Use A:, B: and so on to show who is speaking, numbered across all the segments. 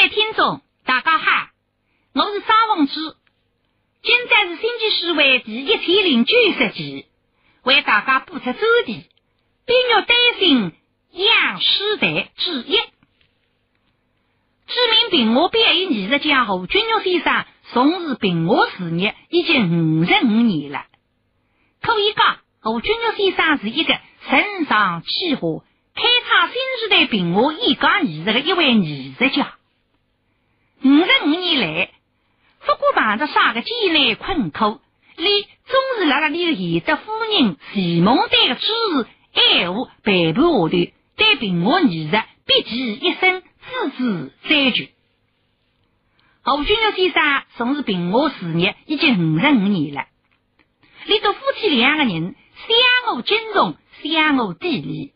A: 位听众，大家好，我是沙凤芝，今朝是星期四为第一千零九十集，为大家播出周题《冰玉丹心杨师台之一》。知名评话表演艺术家胡君玉先生从事评话事业已经五十五年了，可以讲胡君玉先生是一个承上启下、开创新时代评话演讲艺术的一位艺术家。五十五年来，不过碰着啥个艰难困苦，连总是辣辣里头贤德夫人徐梦丹的支持、爱护、陪伴下头，对评话艺术毕其一生，孜孜追求。胡君玉先生从事评话事业已经五十五年了，里头夫妻两个人相互尊重、相互砥砺，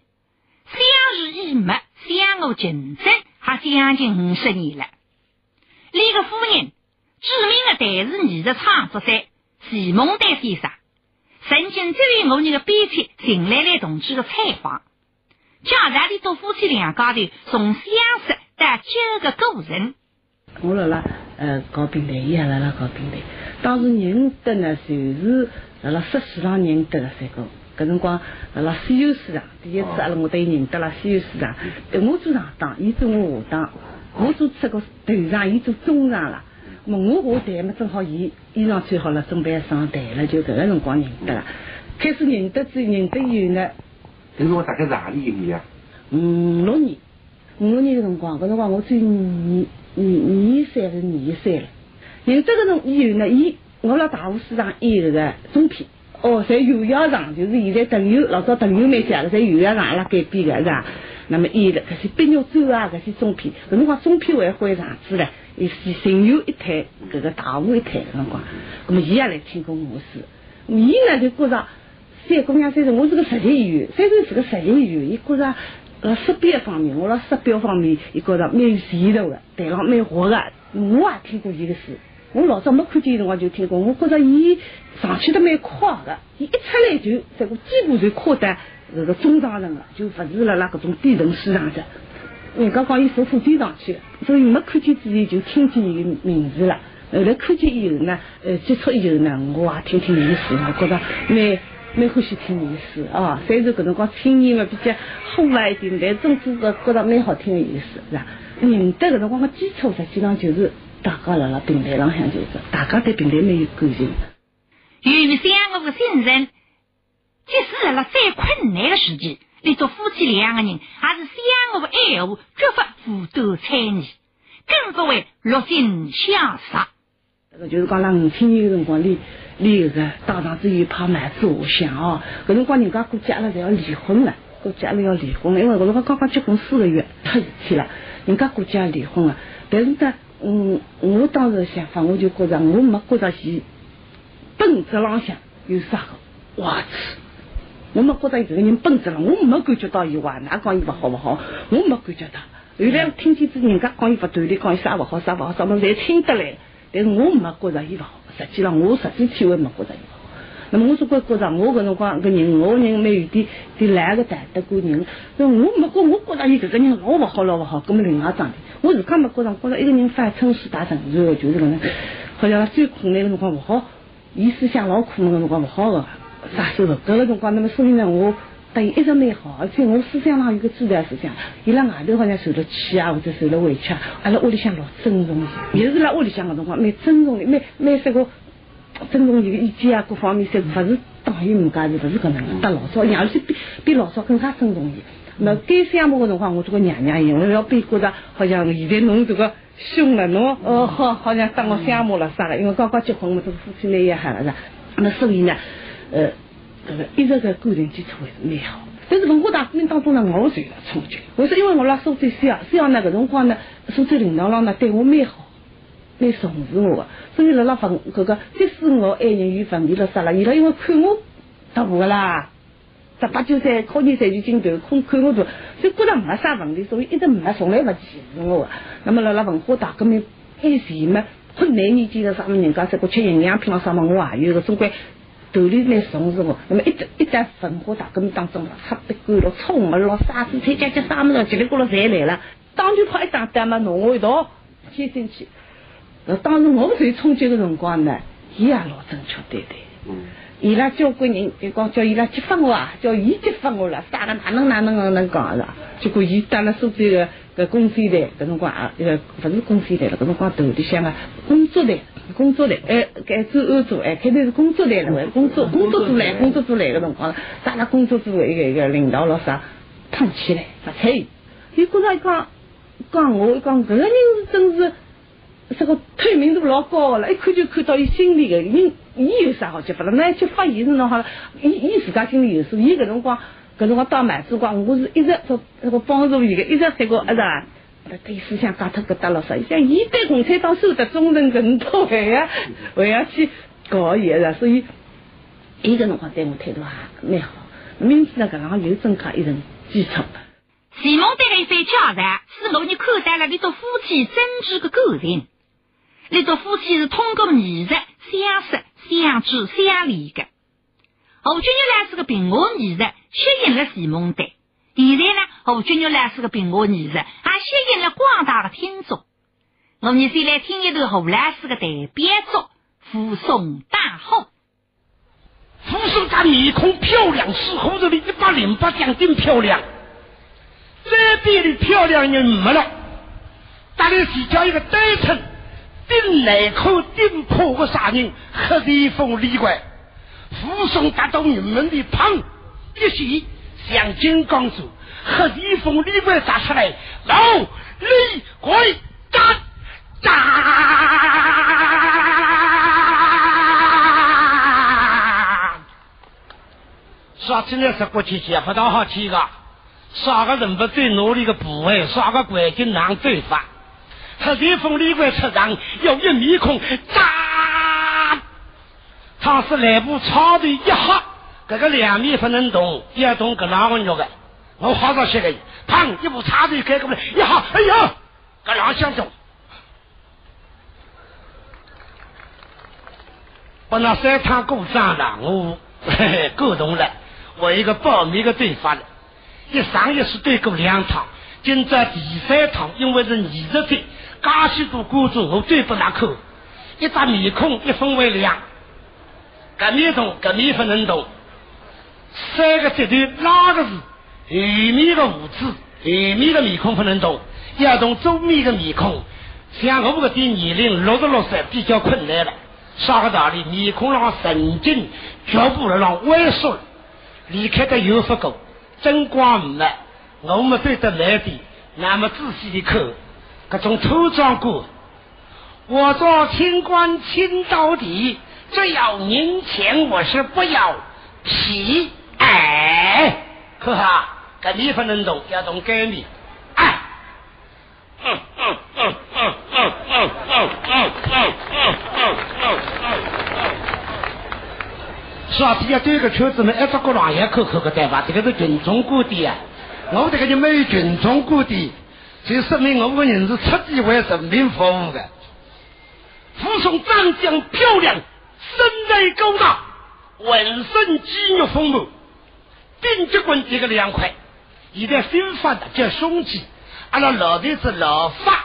A: 相濡以沫、相互竞争，还将近五十年了。李个夫人，著名的台视艺术创作者徐梦丹先生，曾经这位我们的编辑邢兰兰同志的采访，讲述里头夫妻两家头从相识到九个过程。
B: 我辣辣呃搞平台，伊也辣辣搞平台。当时认得呢，就是辣辣十市场认得的三个。搿辰光辣辣西游市场，第一次阿拉我都认得了西游市场。我做上当，伊做我下当。我做出个头上，伊做中上了。么我下台么，正好伊衣裳穿好了，准备上台了，就搿个辰光认得了。开始认得之认得以后呢，
C: 那是我大概是何里一年啊？
B: 五六年，五六年个辰光，搿辰光我只有二二二三是二三了。认得个辰以后呢，伊我辣大湖市场演那个中片，哦，在油窑厂，就是现在邓油老早邓油蛮响个，在油窑厂阿拉改编个是吧？那么演的搿些碧玉洲啊，搿些中片，搿辰光中片还会上子嘞，伊是神游一台，搿个大雾一台搿辰光，那么伊也来听过我书，伊呢就觉着三姑娘三叔，我是个实习演员，三叔是个实习演员，伊觉着辣识别方面，我辣识标方面，伊觉着蛮有前途的，台上蛮活的，我也听过伊个书，我老早没看见辰光就听过，我觉着伊上去得蛮快的，伊一出来就这个几步就跨得。这个中上层的，就不是了那搿种低层市场的。人家讲伊坐火箭上去的，所以没看见之前就听见伊个名字了。后来看见以后呢，呃，接触以后呢，我也听听伊书，我觉得蛮蛮欢喜听伊书啊。虽然搿辰光听音嘛比较火辣一点，但总之个觉得蛮好听的意思，是吧？认得搿辰光个基础实际上就是大家辣辣平台上向就是大家对平台蛮有感情。
A: 原先我个先生。即使在了再困难的时期，你做夫妻两个人还是相互爱护，绝不互斗猜疑，更不会落井下石。
B: 这个就是讲，了五千年的辰光，离离个当场子有拍卖做相哦。搿辰光人家估计阿拉侪要离婚了，估计阿拉要离婚了，因为搿辰光刚刚结婚四个月，出事体了，人家估计要离婚了。但是呢，嗯，我当时的想法，我就觉着我没觉着伊本质浪向有啥个坏处。我没觉得伊这个人本质了，我没感觉到伊坏，哪讲伊不好不好，我没感觉到。后来听见子人家讲伊不锻炼，讲伊啥不好啥不好，啥么侪听得来，但是我没觉着伊不好。实际上我实际体会没觉着伊不好。那么我总归觉着我搿辰光个人，我人蛮有点点懒个淡得过人。那我没觉，我觉着伊这个人老不好老不好，搿么另外桩事。我自家没觉着，觉着一个人发春水打成然就是搿能，好像最困难个辰光勿好，伊思想老苦闷个辰光勿好个。啥时候？搿个辰光，那么所以呢，我对伊一直蛮好，而且我思想上有个主流思想。伊辣外头好像受了气啊，或者受了委屈，阿拉屋里向老尊重伊。也是辣屋里向个辰光，蛮尊重伊，蛮蛮啥个尊重伊个意见啊，各方面侪勿是当伊人家是勿是搿能个。搭老早，而且比比老早更加尊重伊。那该相骂个辰光，我做个娘娘样，我要比觉着好像现在侬这个凶了，侬哦好，好像当我相骂了啥了？因为刚刚结婚嘛，这个夫妻蛮也好了是。那所以呢？呃，这个一直个感情基础还是蛮好，但是文化大革命当中呢，我受了冲击。我说，因为我辣苏州西洋，西洋那个辰光呢，苏州领导郎呢对我蛮好，蛮重视我的，所以辣辣文这个，即使我爱人与文艺了啥了，伊拉因为看我大个啦，十八九岁考研三级进头，看看我读，就觉得没啥问题，所以一直没从来不歧视我的。那么辣辣文化大革命以前嘛，困难年纪的啥么人家在过吃营养品了啥么，我也有个总归。头里蛮重视我，那么一旦一旦文化大革命当中了，插笔干了，冲了，啥子菜家家啥么子，叽里咕噜侪来了，当就跑一打单嘛，弄我一道，先进去。呃，当时我最冲击的辰光呢，伊也老正确对待。
C: 嗯。
B: 伊拉交关人就讲叫伊拉激发我啊，叫伊激发我了，啥个哪能哪能个能讲是？结果伊带了苏州个个公司台，搿辰光啊，一个勿是公司台了，搿辰光头里向个工作台，工作来，哎，该走欧洲，哎，肯定是工作来了，工作工作组来，工作组来个辰光，带了工作组一个一个领导咯啥，捧起来，不睬伊，伊觉着讲讲我讲搿个人是真是。这个透明度老高个了，一看就看到伊心里个，伊伊有啥好激发了？那去发言是弄好了，伊伊自家心里有数。伊搿辰光，搿辰光当买主光，我是一直做那个帮助伊个，一直这个，是吧？对思想搞脱搿搭了啥？伊讲伊对共产党守得忠诚，搿多还要还要去搞伊个，所以伊搿辰光对我态度也蛮好。明知呢，搿行有增加一层基础。
A: 徐梦的一番交代，使罗尼看待了这对夫妻真挚的感情。那对夫妻是通过艺术相识、相知、相恋的。何君玉呢是个平和艺术，吸引了徐梦德。现在呢，何君玉呢是个评话艺术，也吸引了广大的听众。我们先来听一段荷兰式的代表作《扶松大后》。
D: 扶松他面孔漂亮，似乎这里一百零八将真漂亮。这边的漂亮人没了，大概是叫一个单纯。顶内口顶破个杀人，黑地风李怪，扶松达到人们的旁一袭像金刚杵，黑地风李怪砸出来，老李怪战战，杀起来是过去接不到好气个，杀个人不最努力的部位，杀个关键难最发。他烈风里外出场，有一面孔，扎，他是来部草的一哈，这个两面不能动，一动个哪个肉的，我好少些个，砰，一部插队开过来，一哈，哎呀，个两相中，把那三趟过账了，我嘿 嘿够动了，我一个保密的对发了，一上一次对过两趟，今朝第三趟，因为是二十岁。加许多观众，我最不拿口，一张面孔一分为两，搿面动，搿面不能动。三个绝对哪个是后面的胡子，后面的面孔不能动，要动左面的面孔。像我们这点年龄六十六岁比较困难了，啥个道理？面孔让神经，脚步上萎缩，离开的又不够，灯光没，我们对得来的那么仔细的看。各种粗壮骨，我做清官清到底，只要银钱，我是不要皮。哎，可哈，这你不能动，要动给你。哎，嗯嗯嗯嗯嗯嗯嗯嗯嗯嗯嗯嗯。是啊，底下这个圈子呢，一只个狼也口口个对吧？这个是群众观点，我这个就没有群众观点。就说明我们人是彻底为人民服务的。扶松长江漂亮，身材高大，浑身肌肉丰满，顶级棍这个凉快。现在新发的叫胸肌，阿拉老的是老发，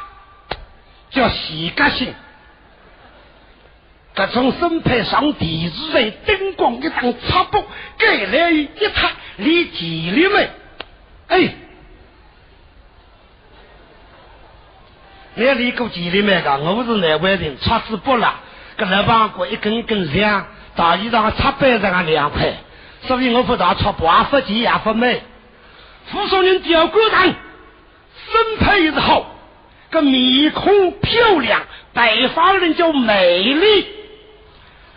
D: 叫细革性。各种身配上电视台灯光一当插布，盖来一塌，离体里面，哎。那里过几里面个，我是南湾人，叉子不拉，跟老板过一根一根香，大衣裳插板上个凉快，所以我不大插不发钱也不美。富商人吊锅长，身材是好，个面孔漂亮，北方人叫美丽。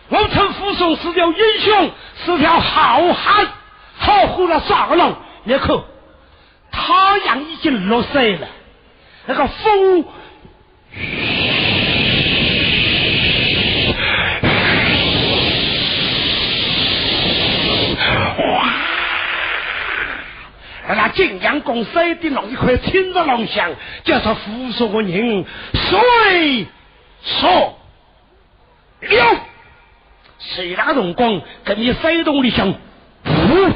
D: 我称富商是条英雄，是条好汉，好虎了耍个龙？你看，太阳已经落山了，那个风。哇！那晋阳宫山顶上一块青石龙像，叫做扶松的人，水说了，谁那个辰光跟你山洞里向，噗，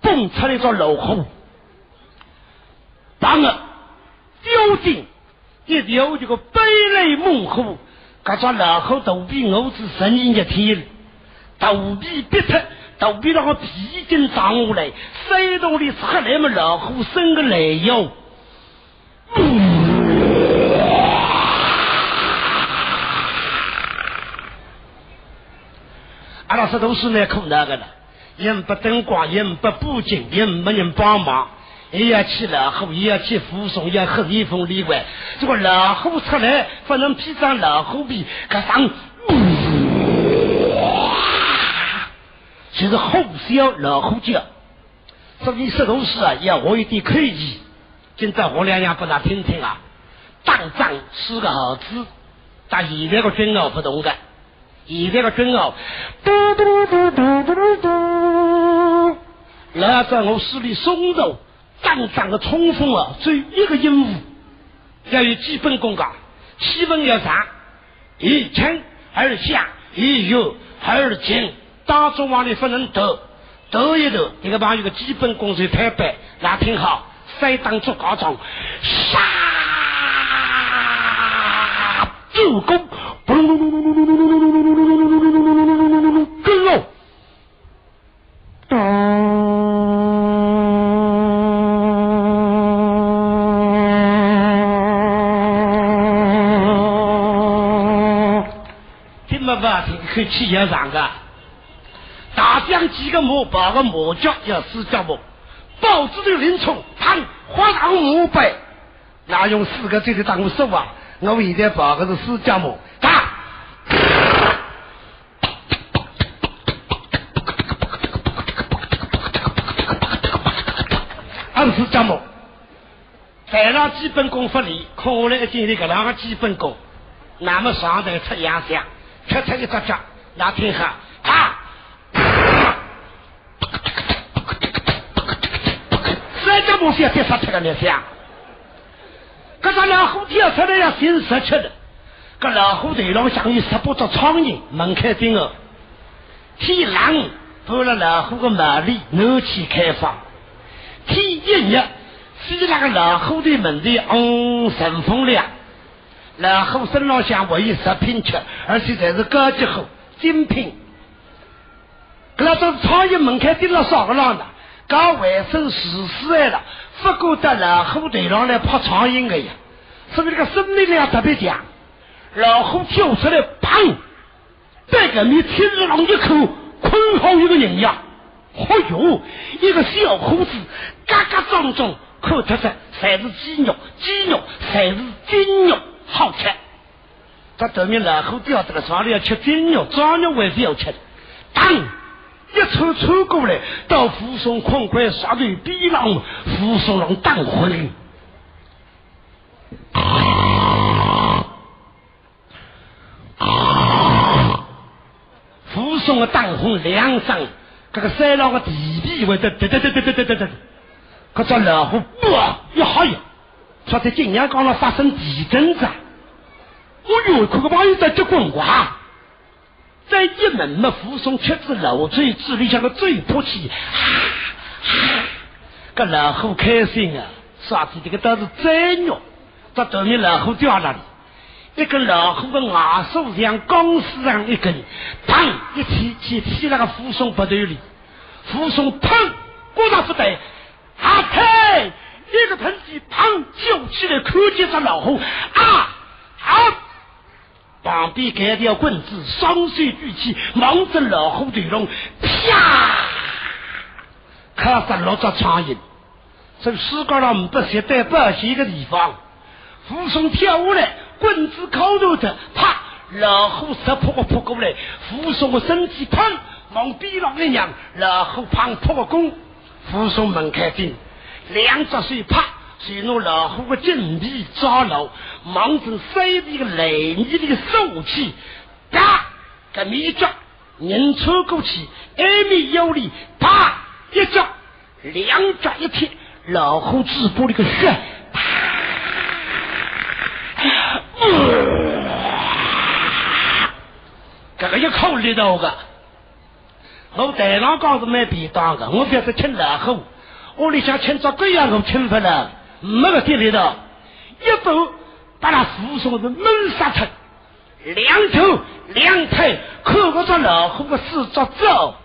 D: 蹦出来一座老虎，当个雕顶。一条这个悲泪猛虎，搿只老虎肚皮饿子十年一天，肚皮憋脱，肚皮那个皮筋长下来，山洞里出来么老虎生个来哟。阿拉这都是来苦那个了，人不灯光，人不布景，人没人帮忙。也要去老虎，也要去护送，要喝一封例外。这个老虎出来，不能披上老虎皮，搁上，就是虎啸老虎叫。所以石头师啊，要我有点口技。今朝我两样给他听听啊。当仗是个好字，但现在个军号不同的，现在个军号嘟嘟嘟嘟嘟嘟嘟，那在我手里松手。当当的冲锋啊，只有一个任务，要有基本功架，气氛要上，一轻二下，一右二紧，当中往里不能投，投一抖，这个朋友的基本功是太白，那挺好，三当做高中，杀，助攻，跟喽，去要上个，大当几个马跑个马脚，要四脚木，豹子的林冲，胖，花长马背，那用四个这头当个说法，我现在把个是四脚木，打。嗯，四脚木，台上基本功发力，看我们一进来个两个基本功，那么上台出洋相，出出一只脚，那挺狠啊。三脚毛线才杀出个那响。搿只老虎跳出来要寻食吃的。搿老虎头上像有十八只苍蝇，门开顶哦。天冷，拨了老虎的毛里，暖气开放。天一热，飞那个老虎的门的，嗡，顺风凉。老虎身上像唯一食品吃，而且才是高级货、精品。搿拉都是苍蝇门开盯了少个浪的，搞卫生实施来了，不过得老虎头上来拍苍蝇的呀，所以这个生命力特别强。老虎跳出来，砰！这个你天日龙一口捆好一个人呀！哎呦，一个小伙子，嘎嘎壮壮，看出来才是鸡肉，鸡肉才是金肉。好吃，他对面老虎掉到了床里要吃金肉，壮肉还是要吃。当一抽抽过来，到扶松矿块杀对逼狼，扶松狼当昏。扶松的当昏两声，这个山上的地皮会得得得得得得得得，可这老虎哇一哈呀！说在金阳岗上发生地震子，我哟，可个朋友在结棍哇！在一门么扶松吃子漏嘴，嘴里像个嘴破气，个老虎开心啊！啥子这个都是真肉，到对面老虎掉那里，一个老虎的牙手像钢丝上一根，砰一踢踢踢那个扶松不对里，扶松砰，果然不对，阿太。一个喷嚏，砰！就起来，看见只老虎啊啊！旁边盖条棍子，双手举起，望着老虎头龙，啪！卡死六只苍蝇。这世界上不携带保险的地方，扶松跳下来，棍子靠头的，啪！老虎直扑个扑过来，扶松的身体砰往边上一仰，老虎砰扑个弓，扶松门开顶。两只手啪，随弄老虎的金皮抓牢，忙成三皮个雷泥的手气，嘎个米脚，人穿过去，二米有力，啪一脚，两脚一踢，老虎嘴巴里个血，啪，这个一口力道个，我台上讲是没便当的，我表示吃老虎。屋里向请只鬼样我请不了，没个地里头，一斗把那扶手子闷杀出，两头两腿磕不着老虎个四着走。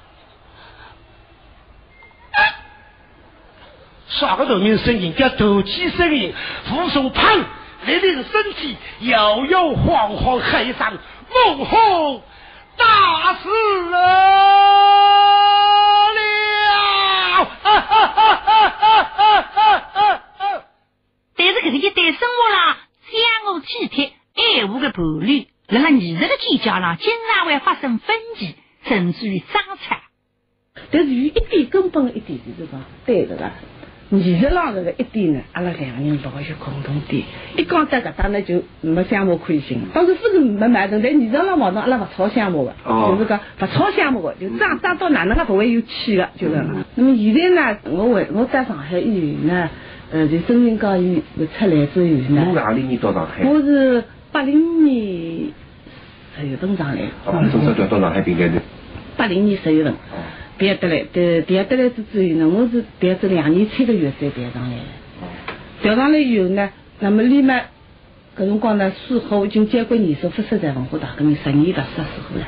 D: 耍个头面声音叫斗气声音，扶手胖，立立身体摇摇晃晃，黑上孟虎大死了。
A: 啊啊啊啊啊啊啊但是这个一对生活啦，相互体贴、爱护的伴侣，在那艺术的技巧上，经常会发生分歧，甚至于争吵。
B: 但是有一点根本一点就是讲，对的个。艺术上这个一点呢，阿拉两个人老有共同点。一讲到搿搭呢，就没项目可以行。当时不是没矛盾，但艺术上矛盾，阿拉勿吵项目的，就是讲勿吵项目的，就争争到哪能个不会有气的，就是。那么现在呢，我回我在上海以后呢，呃，就真人教育出来之后呢。
C: 侬哪里年到上海？
B: 我是八零年十月份上来。
C: 哦，从小调到上海平台的。
B: 八零年十月份。毕业得来，对，毕业得来之之后呢，我是毕业这两年七个月才调上来的。调上来以后呢，那么立马，搿辰光呢，书后已经交关年数发生在文化大革命十年特色书后了。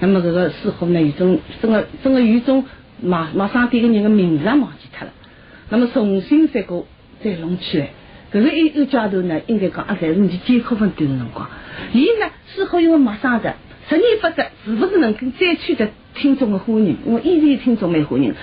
B: 那么搿个书后呢，有种真个真个有种马马上点个人的名字也忘记脱了。那么重新再过再弄起来，搿个一个阶段呢，应该讲啊，侪是你艰苦奋斗的辰光。伊呢，似乎因为陌生的。十年不得，是勿是能够再取得听众的欢迎？我依然听众蛮欢迎。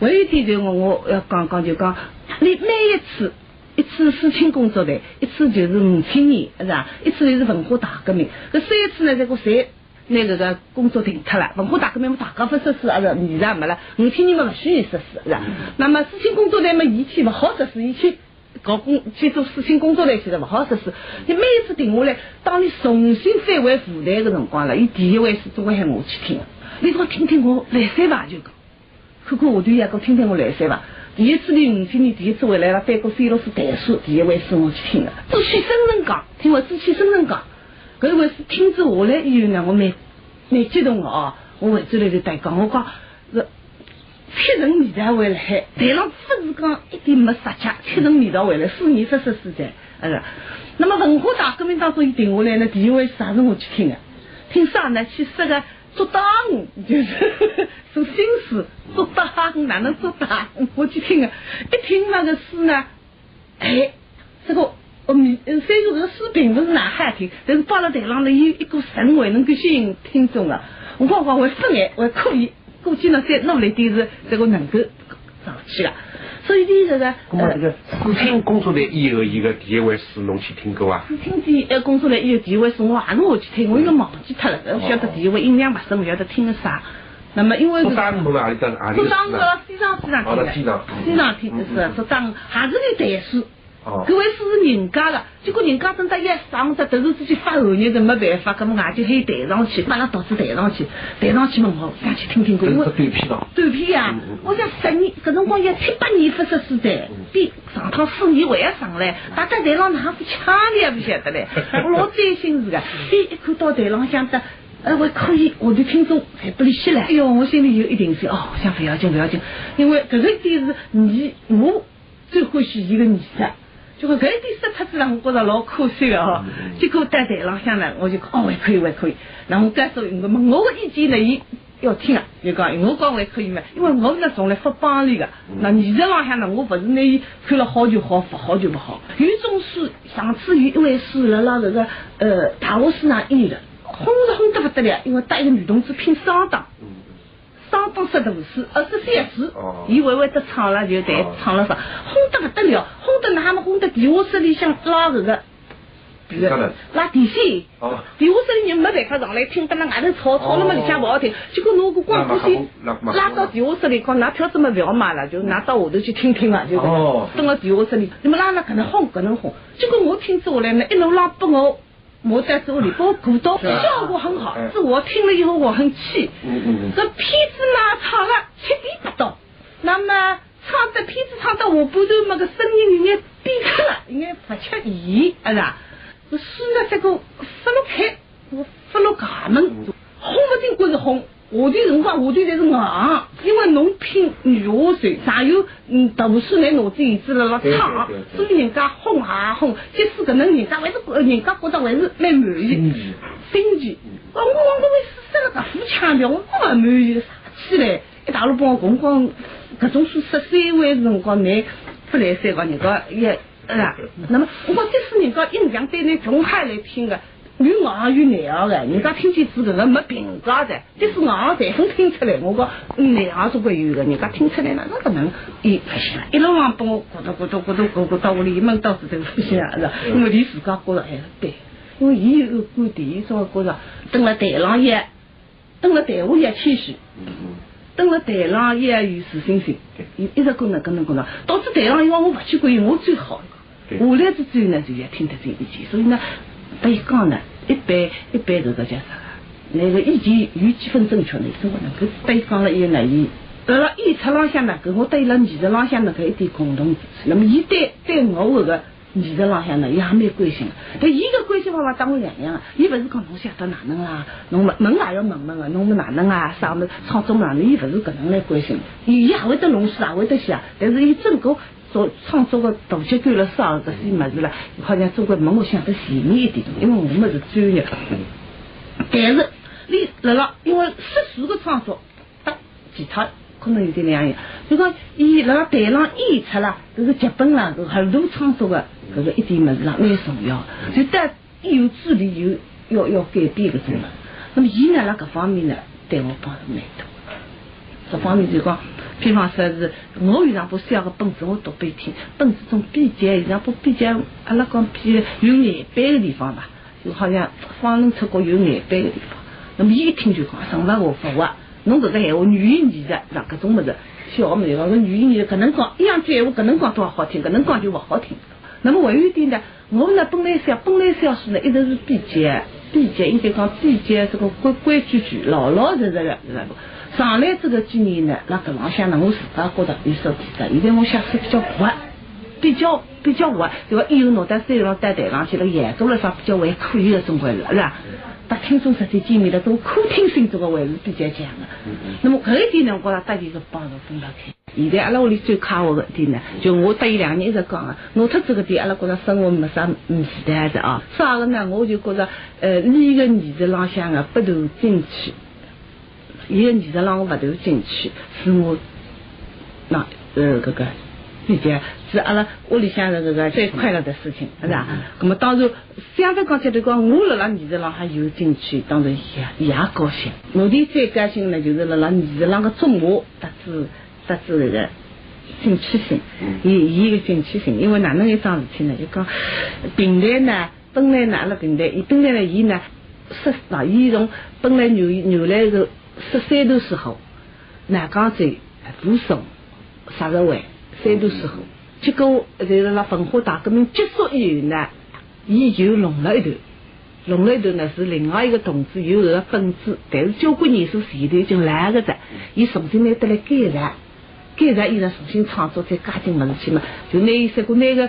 B: 还有一点就我我要讲讲就讲，你每一次一次四清工作队，一次就是五千年，是吧？一次就是文化大革命。搿三次呢，这个谁拿搿个工作停脱了？文化大革命嘛，大家不实施，阿是艺术没了。五千年嘛，勿需要实施，是吧？那么四清工作队嘛，以前勿好实施，以前。搞工去做事情工作来，现在不好实施。你每一次停下来，当你重新返回舞台的辰光了，伊第一回是总归喊我去听。你说听听我来三吧，就讲，看看下头也讲听听我来三吧。第一次的五千年第一次回来了，翻过三老师台书，第一回是我去听的。都去深圳讲，听我朱启生人讲，搿一回是听之下来以后呢，我蛮蛮激动的哦。我回转来就对讲，我讲是。铁人味道回来，台上不是讲一点没杀气，铁人味道回来，四年十十四载，呃，那么文化大革命当中一定下来呢，第一位啥是我去听的？听啥呢？去说个做党，就是 做新诗，做党哪能做党？我去听的，一听那个诗呢，哎，这个我虽然这个诗并不是哪好听，但是放在台上呢，有一股神味能够吸引听众啊。我讲话会分眼，还可以。估计呢，再努力点是这个能够上去了。所以你这个，
C: 那么这个四清工作台以后，一个第一位是侬去听过啊？
B: 四清第呃工作台以后，第一位是我还是我去听，我应该忘记脱了。勿晓得第一位印象不深，勿晓得听的啥。那么因为是。
C: 做当哪里当哪里？
B: 做当是西藏西藏听的。西藏听的是做当还是个台书。各位是人家的，结果人家等到一上只突然之间发后日的没办法，咁么俺就可以抬上去，把那导致抬上去，抬上去嘛我想去听听歌。
C: 我短片咯。
B: 短片呀，我想十年，搿辰光要七八年发生时代，比上趟四年还要上来，大家台上哪副腔的也不晓得嘞，我老担心是个，一看到台上想得，呃，我可以，我的听众才不离息了。哎呦，我心里有一定是哦，想不要紧不要紧，因为搿个点是你我最欢喜伊个艺术。就搿一点失脱子让我觉着老可惜的哦。结果在台浪向呢，我就哦还可以还可以。然后该说我问我的意见呢，伊要听啊，就讲我讲还可以嘛，因为我是从来不帮里的。那艺术浪向呢，我不是拿伊看了好就好，不好就不好。有一种书，上次有一位书辣辣那个呃大学市场演的，轰是轰得勿得了，因为带一个女同志拼双档。当当杀大师，二十三岁，伊会会得唱了就弹唱了啥，轰得不得了，轰得那么轰得地下室里向拉这个，拉电线，地下室里人没办法上来听，得那外头吵吵了么里向不好听，结果侬个光电线拉到地下室里，讲拿票子么不要买了，就拿到下头去听听啊，就蹲到地下室里，那么拉了可能轰？可能轰，结果我听下来呢，一路拉拨我。我在这里把我鼓到，效果很好。是我听了以后我很气。这片子嘛唱了七点不到，那么唱的片子唱到下半段，嘛个声音有点变克了，有点不吃意，是吧？书呢这个发了开，我发了衙门，轰不进关是轰，下的辰光下头才是硬，因为侬拼女下水，上有嗯读书来脑子眼子了辣唱，所以人家哄啊哄，即使搿能人家还是人家觉得还是蛮满意，新奇。我我我为生了搿副腔调，我勿满意，啥起来？一大路帮我讲讲，搿种说十三位辰光，你不来三个人家也啊？那么我讲，即使人家印象对你从海来听个。有硬有难的，人家听见字搿个没评价的，即使硬侪分听出来。我讲难行总归有的，人家听出来哪能搿能伊不行了，一路往帮我咕嘟咕嘟咕嘟咕咕到屋里一闷刀子都不行啊，是吧？因为你自家觉着还是对，因为伊有个观点，伊总觉着蹲了台上也，蹲了台下也谦虚，登了台上也有自信心，一一直跟能跟能跟能，导致台上因为我勿去管伊我最好，下来之后呢就也听得进意见，所以呢，对讲呢。一般一般这个叫啥？那个意见有几分正确呢？怎么能够对讲了以后呢？伊到了演出浪向呢，跟我对了艺术浪向呢，搿一点共同之处。那么伊对对我搿个艺术浪向呢，伊也蛮关心的。但伊个关心方法当我两样啊，伊勿是讲侬想到哪能啊，侬问问也要问问个，侬们哪能啊？啥么创作哪能？伊勿是搿能来关心，伊也会得弄书，也会得写，但是伊整个。做创作个大结构了啥这些物事了，好像总归问我想得全面一点，因为我们是专业。但是你辣辣，因为世俗个创作，搭其他可能有点两样。就讲伊辣台上演出啦，这个剧本啦，很多创作个搿个一点物事啦，蛮重要。就得有助理有要要改变搿种嘛。那么伊呢，辣搿方面呢，对我帮助蛮多。这方面就讲。比方说是，我有上部写个本子，我读给伊听。本子中比较，有上部比较，阿拉讲比有眼斑的地方吧，就好像方能出国有眼斑的地方。那么伊一听就讲，什么我服啊？侬这个闲话语言艺术，让搿种物事，小么子讲，搿语言艺术搿能讲，一样句闲话搿能讲多好听，搿能讲就勿好听。那么还有一点呢，我呢本来写本来小说呢，一直是比较比较，应该讲比较这个规规矩矩、老老实实的，是吧？上来这个几年呢，那搿浪向呢，我自家觉得有所提升。现在我写书比较活，比较比较活，对伐？以后拿到山上带台上去了，严格来说比较还可以的，总归是是吧？搭听众实际见面了，都可听性这个还是比较强的。那么搿一点呢，我觉着搭伊是帮助分得开。现在阿拉屋里最卡我的一点呢，就我搭伊两年一直讲啊，拿脱这个点，阿拉觉着生活没啥嗯负担的啊。啥个呢？我就觉着呃，你个艺术浪向啊，不断进去。伊个艺术让我不断进去，是我那呃搿个比较是阿拉屋里向的这个最快乐的事情，是吧？那么当然，相对讲起来讲，我辣辣艺术浪还有进去，当然也也高兴。目的最高兴呢，就是辣辣艺术浪个中华得知得知这个进取心，伊伊个进取心，因为哪能一桩事体呢？就讲平台呢，本来呢阿拉平台，伊本来呢伊呢十那伊从本来原原来是。十三度时候，南江镇扶松十日会，三度时候，结果就是辣文化大革命结束以后呢，伊就弄了一段，弄了一段呢是另外一个同志有个本子，但是交关年数前头已经烂个的，伊重新拿得来改了，改了伊呢重新创作再加进么事去嘛，就拿伊三个那个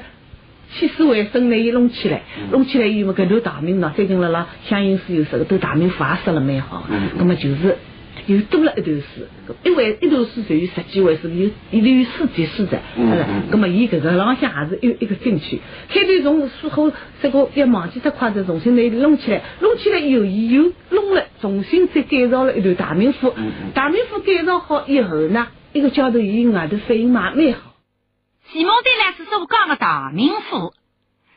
B: 起死回生拿伊弄起来，弄起来以后搿段大名呢，最近了啦，香云寺有十个都大名发说了蛮好，那么就是。又多了一段诗，一回一段诗就有十几回诗，有里头有四节诗的，是那么伊搿个浪向也是有一个进去。开头从书后这个要忘记这块子，重新来弄起来，弄起来以后，伊又弄了，重新再改造了一段大明赋。大明赋改造好以后呢，一个叫头伊外头反应嘛蛮好。
A: 徐梦的呢是所讲的大明赋，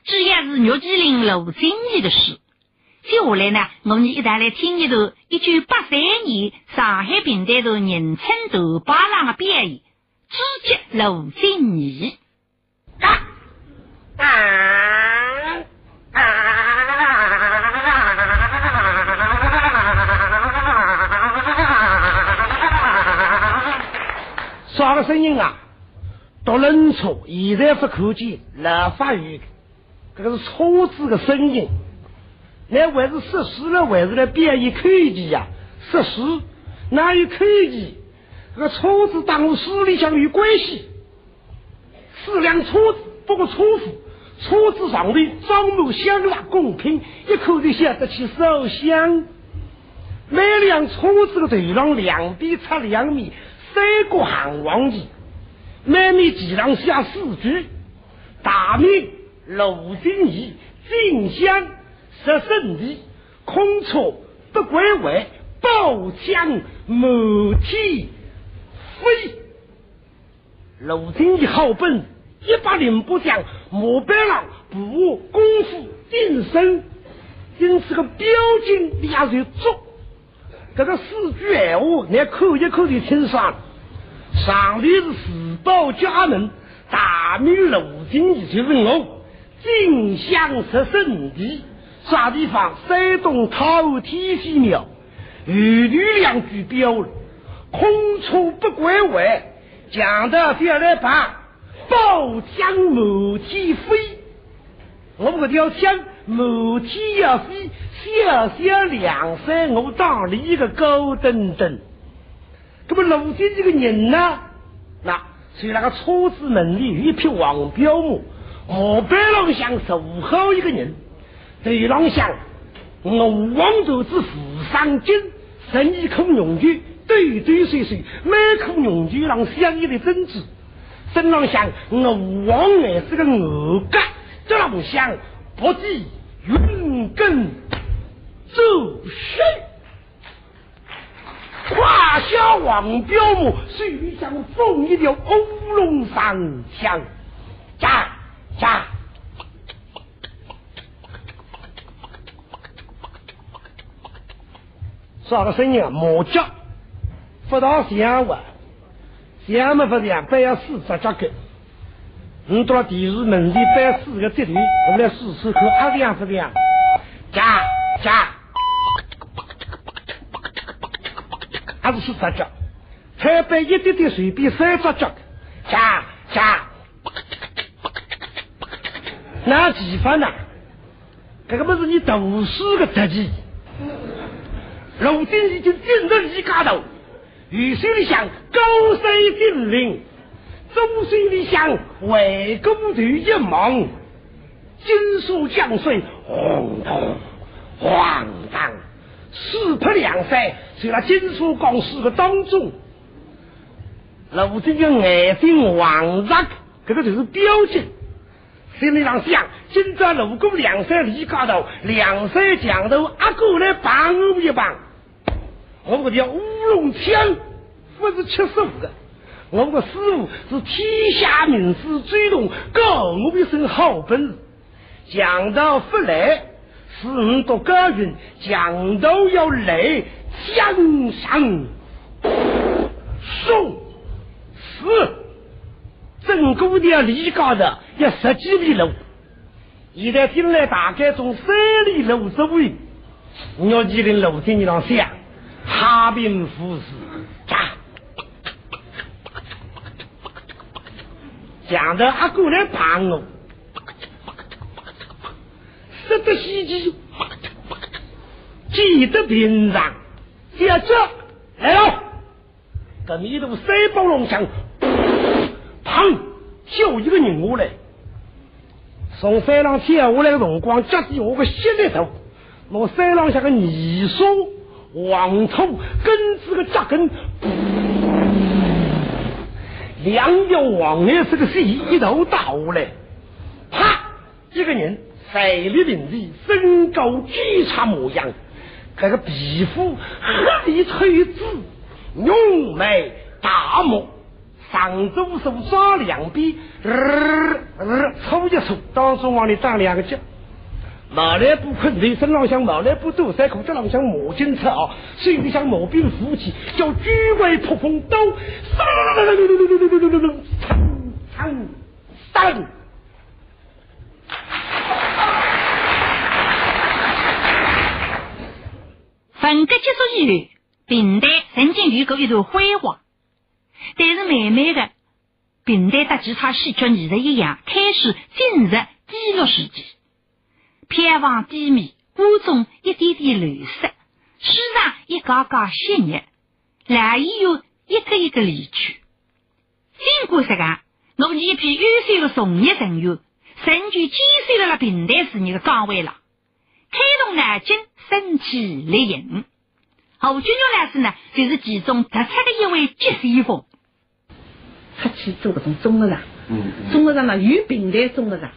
A: 主要是岳麒麟、陆金义的诗。接下来呢，我们一道来听一段一九八三年上海平台头人称头巴郎的表演，知觉陆金义。啊。啊。
D: 啥个声音啊？读人错，现在不可见，老法语，这个是车子的声音。那还是设施了，还是来表演科技呀？设施哪有科技？这个车子当市里向有关系。四辆车子，不过车夫，车子上头装满香蜡贡品，一口就想得起烧香。每辆车子的头上两边插两米三个汉王旗，每米旗上写四句：大明陆金义进香十圣地，空车不归位，宝枪满天飞。陆金义好本，一百零八将，莫白郎武功夫精深，因此个标金也就足。这个四句闲话，你口一口的听上。上里是四宝家门，大明陆金义就问我，金香十圣地，啥地方？山东泰安天仙庙，玉女两句标了，空出不归位，讲到下来把宝枪满天飞，我们这条枪满天要飞。小小两三，我当里一个高登登。那么路边这个人呢？那随那个车子门里有一匹黄骠马，马背上像坐好一个人，头上像我王头子扶上金，十二颗龙珠对对碎碎，每颗龙珠上镶一粒珍珠，身上像我王也是个鹅肝，这上像不计云根。走谁？胯下王彪马，手里像风一条乌龙上枪，驾驾！啥个声音啊？麻将，不到响哇，响么不响？摆要四只脚跟。你到电视门前摆四个铁驴，我们来试试看，阿亮不亮？驾驾！还是四只脚，才摆一点点水比三只脚，加加，那地方呢？这个不是你读书的特技。如今已经进入一家头，雨水里想高山峻岭，中心里向魏公头一梦，金属江水晃荡晃荡。四拍两三，在那金属钢丝的当中，如今的眼睛望着，这个就是标记。心里上想，今朝路过两山离家头，两山墙头阿哥来帮我一帮。我们叫乌龙枪，不是七十五个。我们的师傅是天下名师，最懂教我一身好本事，讲到不来。是五多高云，强盗要来，江上送死。整个的离高的要十几里路，现在进来大概从三里路周围。你要记得路天你上想，哈兵虎士，驾，强盗阿过来帮我。值得稀奇，记得平常，接着。来了，这迷途三包龙枪，砰，就一个人下来，从山上跳下来的辰光，夹起我个膝盖头，我山上下个泥沙黄土根子个扎根，两条黄颜色的线一头打下来，啪，一个人。美丽领地，身高巨差模样，这个皮肤黑里翠紫，浓眉大目，上周手抓两边，呃呃，抽一抽，当中往里长两个脚，马来布困人身上像马来布斗三口，这上像马金车啊，身里像毛兵扶起，叫巨威破风刀，嘡嘡
A: 文革结束以后，平台曾经有过一段辉煌，但是慢慢的，平台和其他戏剧艺术一样，开始进入低落时期，票房低迷，观众一点点流失，市场一个个歇业，来演员一个一个离去。经过这个，我们一批优秀的从业人员，成就坚守在了平台事业的岗位了，开动南京。生气烈焰，侯君玉老师呢，就是其中突出的一位急先锋。
B: 出去做搿种综合场，
C: 嗯
B: 综合场呢有平台综合场，
C: 嗯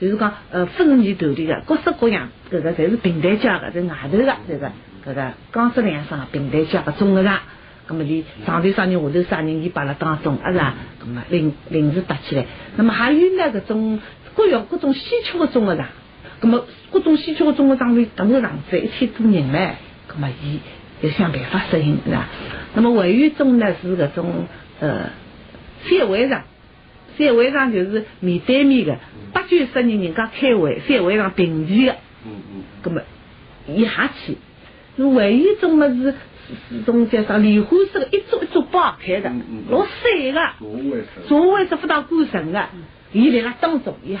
B: 就是讲呃分年投地的，各式各样，搿个侪是平台价的，在外头的这个搿个钢丝梁上平台价的综合场。咁么，你上头啥人，下头啥人，伊摆辣当中，啊是啊？咁么临临时搭起来，那么还有呢搿种各样各种稀缺的综合场，咁么各种稀缺的综合场里，同个上子一千多人唻，咁么伊要想办法适应是吧？那么会员中呢是搿种呃三会场，三会上就是面对面的，八九十人人家开会，三会上平齐的，
C: 嗯嗯。
B: 咁么伊下去。那会员中么是是种叫啥莲花式的，一桌一组爆开的老散的。
C: 座位是
B: 座位是不到过层的，伊辣辣当中，伊也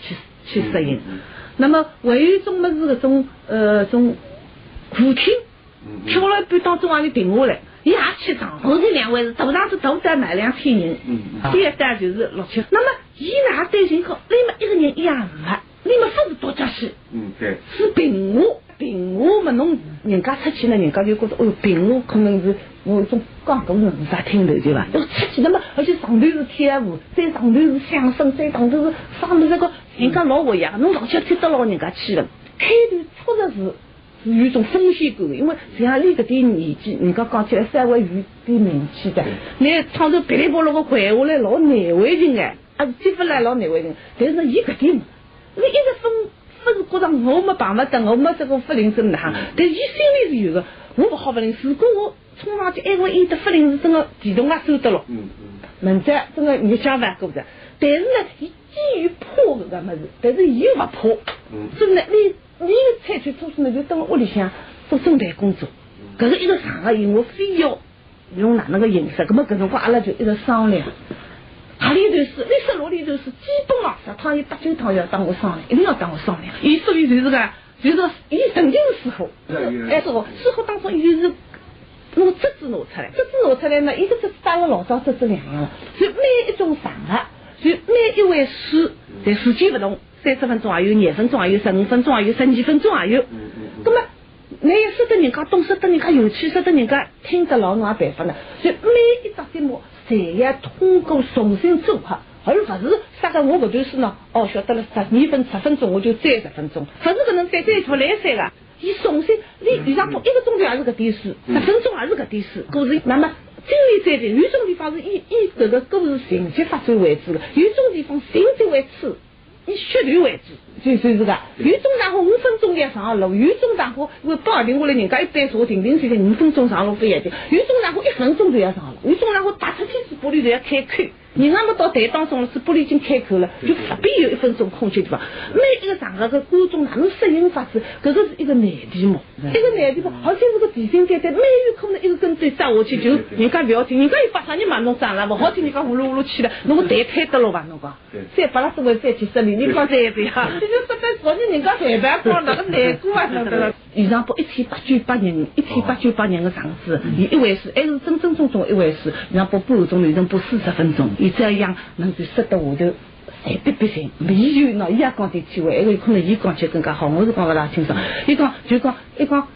B: 去去适应。那么还有一种么是搿种呃种舞厅，
C: 嗯
B: 跳了一半当中也就停下来，伊也去上。后头两位是大上子大单买两千人
C: 嗯，嗯
B: 第一单就是六千。那么伊哪担心讲，你们一个人一样没，你们不是独角戏。
C: 嗯对，
B: 是平话，平话嘛，侬人家出去呢，人家就觉得，哦哟，平话可能是我种讲故事人家听头对伐？要出去，那么而且上头是天舞，再上头是相声，再上头是啥么子个，人家老活跃，侬上去听得牢人家去了。开头确实是是有一种风险感，因为像你搿点年纪，人家讲起来稍微有点名气的，你唱首噼里啪啦个坏下来老难为情哎，啊，接不来老难为情。但是伊搿点，你一直分。分觉着我没碰勿得，我没这个法令证哈，但伊心里是有个，我不好法令。如果我冲上去，哎，我伊的法令是真个电动也收得了，
C: 嗯嗯
B: 门子真个你想法过的。但是呢，伊基于怕搿个么子，但是伊又勿怕，
C: 嗯
B: 所以呢，你你采取措施呢，就等屋里向做准备工作。搿是一个场合，我非要用？哪能个形式，葛么搿辰光阿拉就一直商量。阿里头是，你说哪里头是，基本啊，十趟有八九趟要当我商量，一定要当我商量。伊所以就是个，就是个，伊曾经是师傅，哎，师傅，师傅当中伊就是拿折子拿出来，折子拿出来呢，伊个折子带了老早折子两样了，就每一种场合，就每一位师，在时间不同，三十分钟也有，廿分钟也有，十五分钟也有，十二分钟也有。
C: 嗯嗯
B: 那么，你要识得人家懂，识得人家有趣，识得人家听得牢，侬也办法呢。所以每一只节目，侪要通过重新组合，而勿是啥个我搿段书呢，哦，晓得了，十二分十分钟我就再十分钟，勿是搿能再再勿来三个。伊重新，你比方说一个钟头也是搿点书，十分钟也是搿点书，故事那么。最后再的，有种地方是以以搿个故事情节发展为主的，有种地方情节为主。以血流为主，就就是个。有种上好五分钟要上路，有种上好因为不好停下来，人家一般坐停停歇歇五分钟上路不一定。有种上好一分钟就要上路，有种上好打出去是玻璃就要开口。人家么到台当中了，是玻璃已经开口了，就不必有一分钟空间地方。每一个场合的观众哪能适应法子，搿个是一个难题嘛。一个难题嘛，而且是个提心担担，蛮有可能一个跟队扎下去，就人家不要听，人家又发啥人嘛侬脏了，勿好听，人家呼噜呼噜去了，侬个台开得了吧？侬讲，再巴拉作为再几十年，你讲再这样，这就说得昨天人家裁判光哪个难过啊，那个。现场播一千八九百人，一千八九百人的场子，伊一回事，还是真真正正一回事。然后播半个钟头，有人播四十分钟，伊这样能够塞得下头。哎，别别行，伊就喏，伊也讲点机会，还有可能伊讲起更加好，我是讲勿大清楚。伊讲就讲，伊讲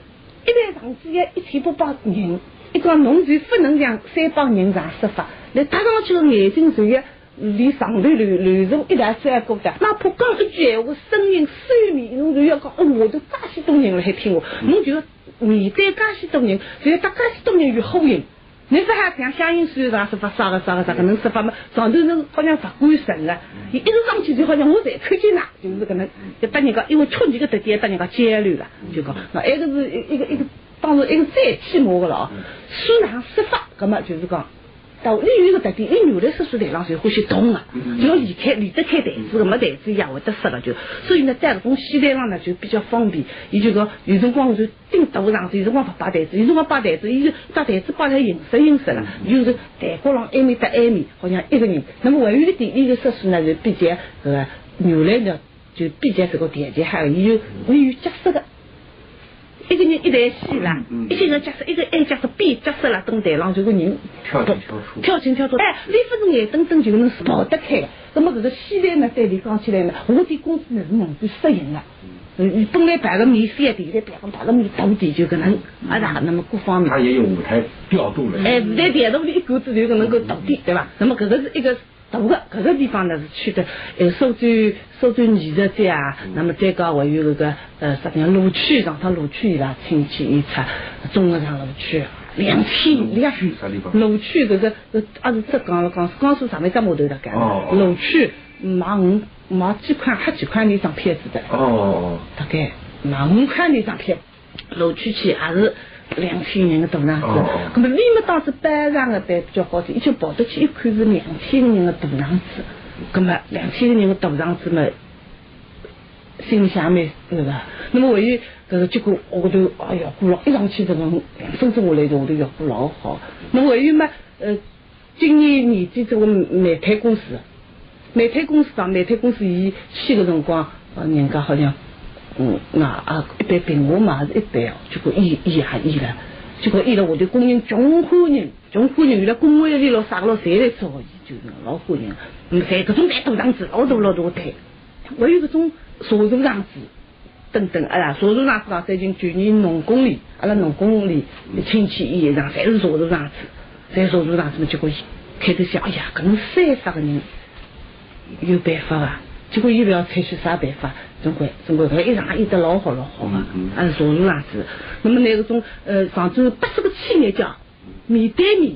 B: 一台场子要一千八百人，伊讲侬就不能让三帮人上说法，来搭上去个眼睛就要。连上头流流成一条山沟的，哪怕讲一句闲话，声音收密，侬就要讲，哦，我都介许多人了还听我，侬就要面对介许多人，就要搭介许多人有呼应。你不还像响应虽然说法啥个啥个啥个能说法嘛？上头人好像不管神个，伊一直上去就好像我才看见啦，就是搿能，就搭人家因为确认个特点，搭人家交流了，就讲那埃个是一个一个当时一个最起码个了哦，书上说法，葛么就是讲。到你有一个特点，你原来说书台上就欢喜动啊，就要离开离得开台子个，没台子也会得失了就。所以呢，在搿种戏台上呢就比较方便。伊就讲有辰光就顶大场子，有辰光不摆台子，有辰光摆台子，伊就把台子摆来形式形式了，就是台角浪埃面搭埃面，好像一个人。那么还有一点，伊个说书呢就比较搿个原来呢就比较这个团结还有伊有会有角色个。一个人一台戏啦，一些人角色，一个 A 角色、B 角色啦，登台上就个人
C: 跳进跳出，
B: 跳进跳出。哎，你不是眼瞪瞪就能跑得开的。那么这个戏台呢，对你讲起来呢，我的工资呢是能够适应的。嗯，本来摆个米小点，现在摆个摆个米大点，就可能啊啥，那么各方面。
C: 他也有舞台调度了。
B: 哎，舞台调度的一个字就能够大点，对吧？那么这个是一个大的，这个地方呢是去的呃苏州苏州艺术节啊，那么再讲还有那个呃啥样录取，让他录取伊拉亲戚一出，综合上录取。两千两录取这个呃，还是浙江了，江江苏上面只码头的干，录取卖五卖几块，还几块那张片子的，
C: 哦，
B: 大概卖五块那张票，录取去也是两千人的大场子，那么你们当时班上的班比较好点，一就跑得去一看是两千人的大场子，那么两千人的大场子嘛，心里想蛮那个？那么我一。这个结果我都哎呀，过了，一上去这个两分钟下来就我都要过老好。那么还有嘛？呃，今年年底这个煤炭公司，煤炭公司啊，煤炭公司伊去个辰光，呃，人家好像嗯那啊一般评我嘛是一般哦，结果伊伊也伊了，结果伊了我的工人穷欢迎，穷欢迎，原来工会里咯啥个咯侪来招伊，就是老欢迎。嗯，在各种大场子，老大老大台，还有这种茶座场子。等等，哎呀，茶座上子啊，最近去年农工里，阿拉农工里亲戚一上，侪是茶座上子，在茶座上子嘛，结果伊开头想，哎呀，搿能三十个人有办法伐？结果伊不要采取啥办法，总归总归搿一场演得老好老好嘛，啊，茶座上子。那么那个种呃，上周八十个企业家面对面，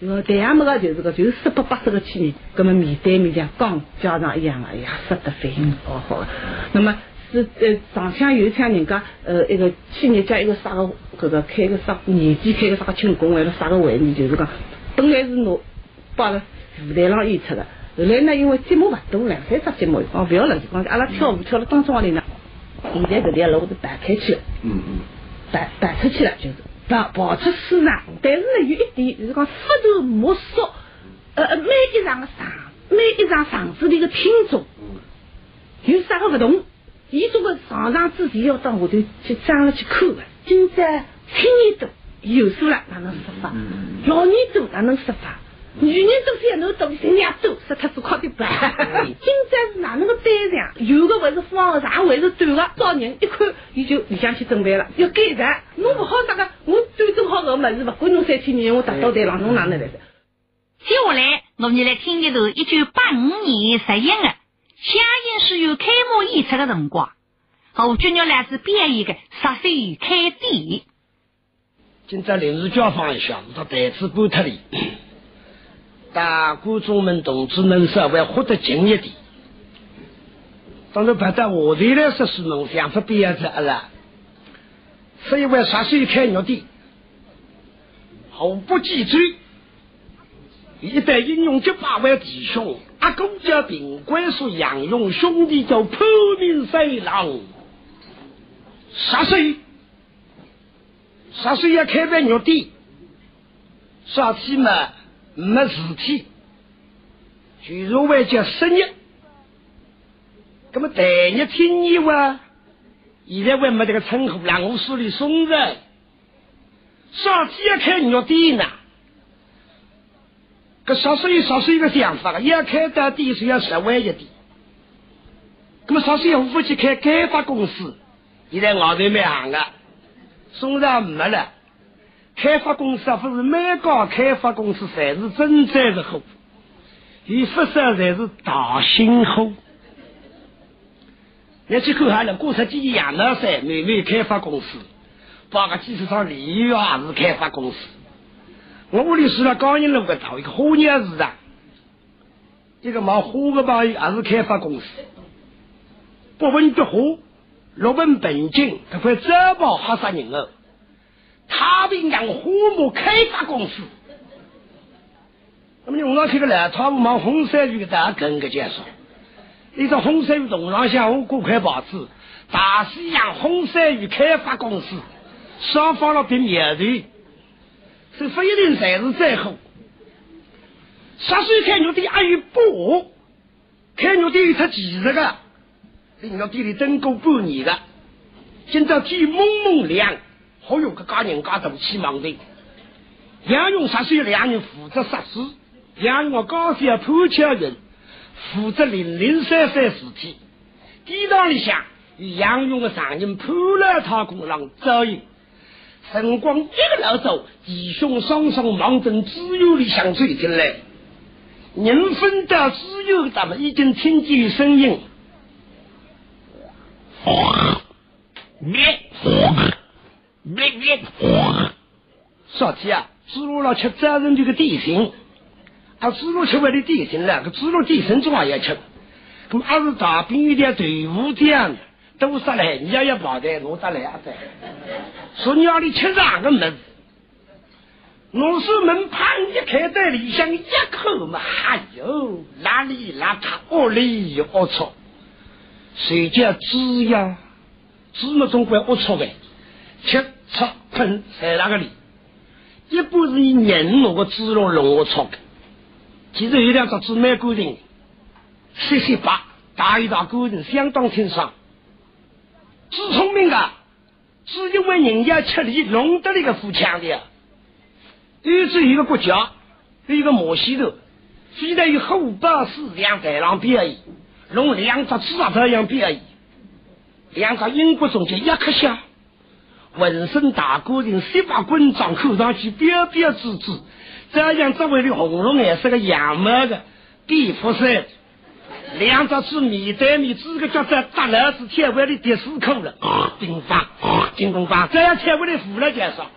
B: 就对阿么个就是个，就是十八八十个企业，搿么面对面像刚家长一样啊，呀，说得反应老好。那么。是呃，上向有像人家呃，一个企业家一个啥个，搿个开个啥年纪开个啥个庆功，会了啥个会议，就是讲本来是拿摆了舞台上演出的，后来呢，因为节目勿多，两三只节目，哦，不要了，就讲阿拉跳舞跳了当中里呢，现在搿条路都摆开去了，
C: 嗯嗯，
B: 摆摆出去了，就是跑跑出市场，但是呢，有一点就是讲，福头莫说，呃呃，每一场的场，每一场场子里的听众，有啥个不同？伊这个上场之前要到下头去站了去看的，今在青年多有数了，哪能说法？老年多哪能说法？女人多些能多，人家多，说他只靠的办。今朝是哪能个单上？有的还是方的，长还是短的？招人一看，伊就里向去准备了，要改善。侬不好啥个？我端正好个么子，不管侬三千年，我达到台上，侬哪能来着？
A: 接下来，我们来听一段一九八五年十一的。相应是有开幕演出的辰光，胡军玉来自表演的十岁开店。
D: 今朝临时交放一下，到台子搬脱里，大观众们同志们稍微活得近一点。当然，拍到我台来说是侬想法不一样了。是一位十岁开肉店，毫不忌讳，一代英勇结八位弟兄。阿公家宾馆所养用兄弟叫破命三郎，十岁，十岁要开办肉店，啥体嘛没事体，就是为叫生日，那么第二天你哇，现在为没这个称呼让我手里送人，啥体要开肉店呢？个少数有少数一个想法，要开到店是要十万一点。那么少数有夫妻开开发公司，现在外头蛮行的，送上没了。开发公司啊，不是每个开发公司才是真正的货，伊发射才是大新货。你去看下了，过十几年杨老三妹妹开发公司，八个技术厂李玉也是开发公司。我屋里住了高宁路个头，一个花鸟市场，一个卖花的朋友也是开发公司。不问菊花，六问本经，这块珠宝吓死人哦！太平洋花木开发公司。那么你我去个来，他们往红山区的大跟个介绍，你在红山区东廊下，我挂块牌子，大西洋红山区开发公司，双方了并面对。是不一定才是最后。十岁开牛店还有不？开牛店有出几十个，领到店里整过半年的。今朝天蒙蒙亮，好有个家人家大气忙的。杨勇十岁两人负责杀死，杨勇高三潘巧云负责零零散散事体。地道里向与杨勇的上人破了他公郎照应。晨光一个老走，弟兄双双忙等自由的相追进来。人分到自由，咱们已经听见声音。灭灭灭！说起啊，知路了吃责任这个地形，啊，猪肉吃为的地形了，个猪肉地形中也吃。那么二是大兵有点队伍这样，都上来，你要要跑的，我得来啊在。说你要你吃啥个门？我是门旁一开在里向一口嘛，哎呦，邋里邋遢，恶里恶臭，谁叫猪呀？猪嘛总归恶臭呗，吃吃喷在那个里，一般是以人弄个猪肉弄恶臭的。其实有两只猪蛮干净，细细白，大一大干净，相当清爽。猪聪明啊，是因为人家吃力弄得那个富强的。有这一个国家，有一个摩西头，非得有虎豹四两在浪边而已，弄两只翅膀这样边而已。两个英国中间一颗下，浑身大个人，十八棍长，口上去标标致致，这样周围的红龙颜色个羊毛的蝙蝠色，两只翅面对面，几个脚在大老子天外的第四口了，金方金公方，这样天外的服了介绍，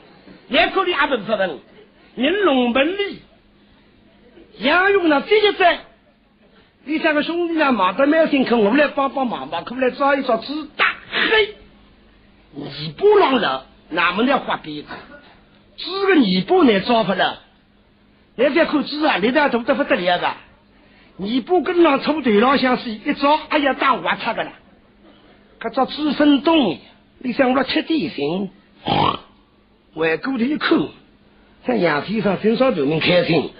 D: 两口里阿本不问。人龙门里，杨勇呢？这就在，你三个兄弟呢？忙得蛮辛苦，我们来帮帮忙吧。可不来找一找子弹？嘿，尾巴啷了，那么的画鞭子，猪个尾巴难招不了。来在口猪啊，你量大得不得了的，尾巴跟上从头老乡是一招，哎呀，打滑叉的了。可这猪身动，你想我吃点心，外骨头一口，在羊皮上很少头明开心。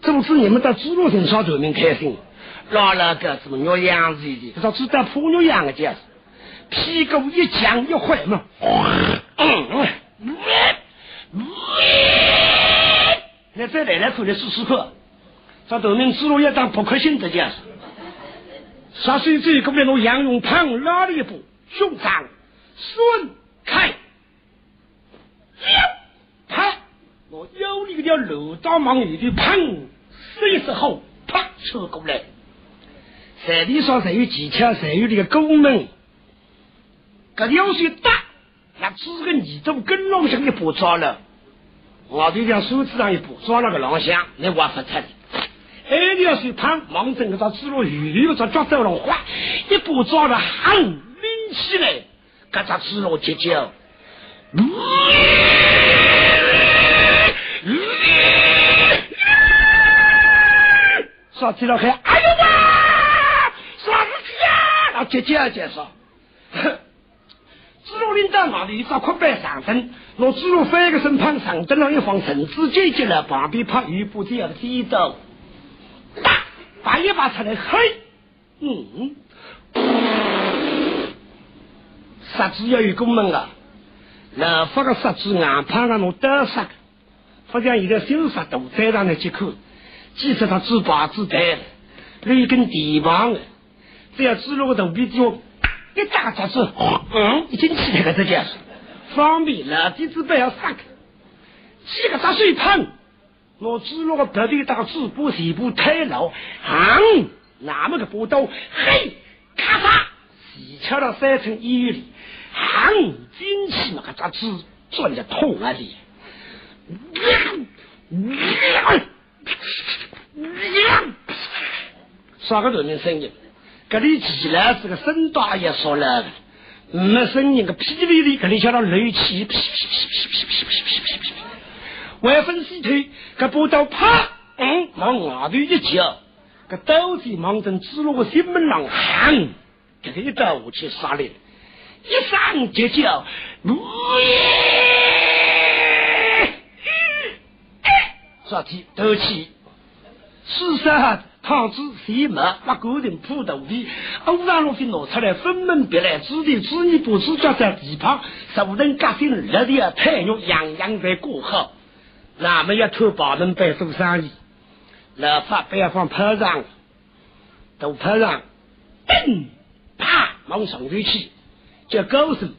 D: 这不是你们到猪肉身上头明开心，老了个什么肉样子的，这猪当破肉样的，这是。屁股一僵一坏嘛。嗯那再来来口来试试看，这头民猪肉要当不可信的架势。十岁这个来弄杨永胖拉了一步，胸膛顺开。啪我有力的楼道忙里的砰，四十后啪车过来，山地上才有技巧，才有这个功能。搿条水大，那只个泥都跟老乡一把抓了，我就像树枝上一把抓了个老乡，那我不拆的。哎，条水汤，忙整个只猪肉鱼肉只抓到了，花，一把抓了，很拎起来，搿只猪肉结结。上天了喊，哎呦妈！上天啊！那姐姐啊，介绍。子路领导哪里找块板上灯，我子路翻个身旁上灯上一放绳子结结了，旁边怕鱼不掉低走，打把一把出来，嘿，嗯，杀子要有功能啊，老发个杀子硬怕让我得杀，发现现在新杀都在上的几口。即使他自把自带，有一根地棒，只要指了个头皮就一打抓子，嗯，一进去那个这件。事，方便了，弟子不要杀开，几个大水喷，我只那个头皮打字布全部太牢，嗯，那么个波刀，嘿，咔嚓，洗敲到三层医院里，嗯，进去那个抓子钻的痛啊的，啥个人的声音，这里起来是个声大也说了，没声音个霹雳雳，这里像那雷气，噼噼噼噼噼噼噼噼噼外分西推，这波刀啪，嗯，往外头一叫，这刀子忙正指路个心门上，喊，这个一刀武器杀来，一上就叫，啥体斗气。四杀汤子谁没把个人铺头皮，欧上路费拿出来分门别类，指定子女不指脚在地旁，手人革新热的太阳样样在过好，那么要偷保人白做生意，老发北方坡上，都坡上，噔，啪，往上头去，叫高声，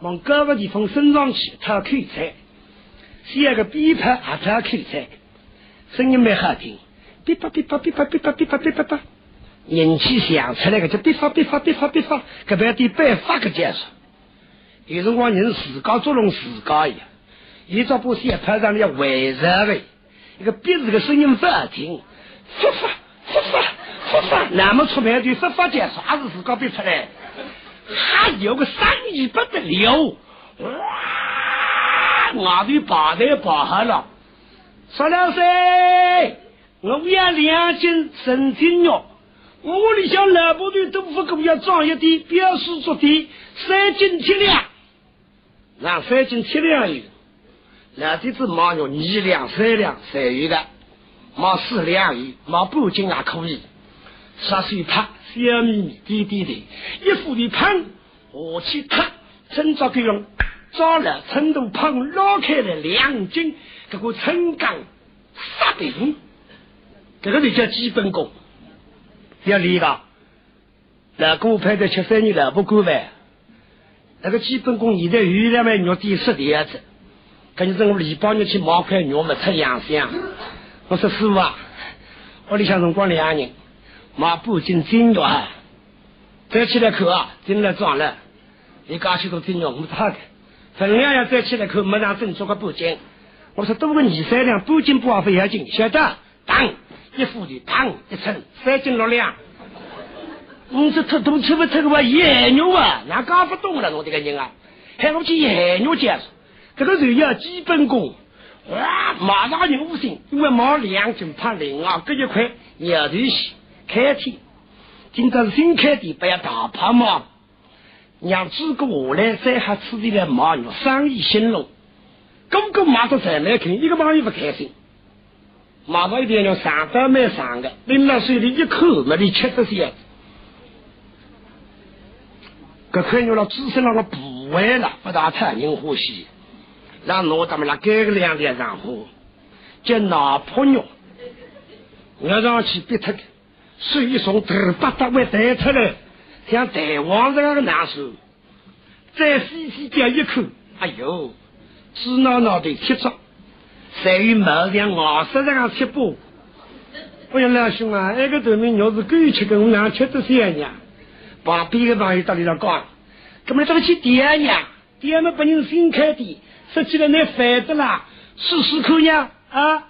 D: 往高个地方升上去，他要口才。写个笔拍还是要口才，声音蛮好听，哔啪哔啪哔啪哔啪哔啪哔叭叭，人气响出来个叫哔发哔发哔发哔发，搿边的百发个结束。有辰光人自家捉弄自家呀，一早把写拍上要围着的，一个鼻子个声音不好听，发发发发发发，那么出门就发发结束，还是自家憋出来，还有个生意不得了，哇，外头把台把好了，说两声，我要两斤纯精肉。我屋里向老婆的豆腐锅要装一点，表示足的三斤铁两，让三斤铁两有，老弟子毛肉二两三两才有的，毛四两有，毛半斤也可以。杀水拍，小米米滴滴的，一副的喷，下去拍，趁早给用，抓了成都胖捞开了两斤，这个成钢杀顶，这个就叫基本功。要练个，老公派的七三年老不过呗，那个基本功现在有两万肉第十的样子，跟着我礼包你去买块肉嘛，出洋相。我说师傅啊，屋里向辰光两人买半斤精肉啊，再起来口啊，进来装了，你家去都精肉我们他的，分量要再起来口，没让正做个半斤。我说多个二三两，半斤不好不要紧，晓得？当。一副的，砰一称，三斤六两。你这特多吃不吃个吧？野肉啊，那搞不懂了，我这个人啊，喊我去野肉介绍，这个人要基本功。哇，马上人无心，因为毛两斤怕零啊，这一块牛头西开天，今朝是新开的，不要大怕嘛。让诸葛下来，再还吃的来毛肉，生意兴隆，个个马都在那看，一个朋友不开心。马上一点要上都没上的，拎了水里一口，那里吃这些，这块肉了只剩那个部位了，不大讨人欢喜。让我他们来改个两点上火，叫脑破肉，要上去逼他，水一送，头巴达会带出来，像带王这样的难受。再细细嚼一口，哎呦，直挠挠的贴着。在于毛像熬死这样吃饱。我讲老兄啊，那个豆面肉是够吃的，我俩吃的香呀。旁边的朋友到里头讲，怎么这个去点呀？点么不人新开的，说起来那烦的啦，试试看呀啊！